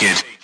naked.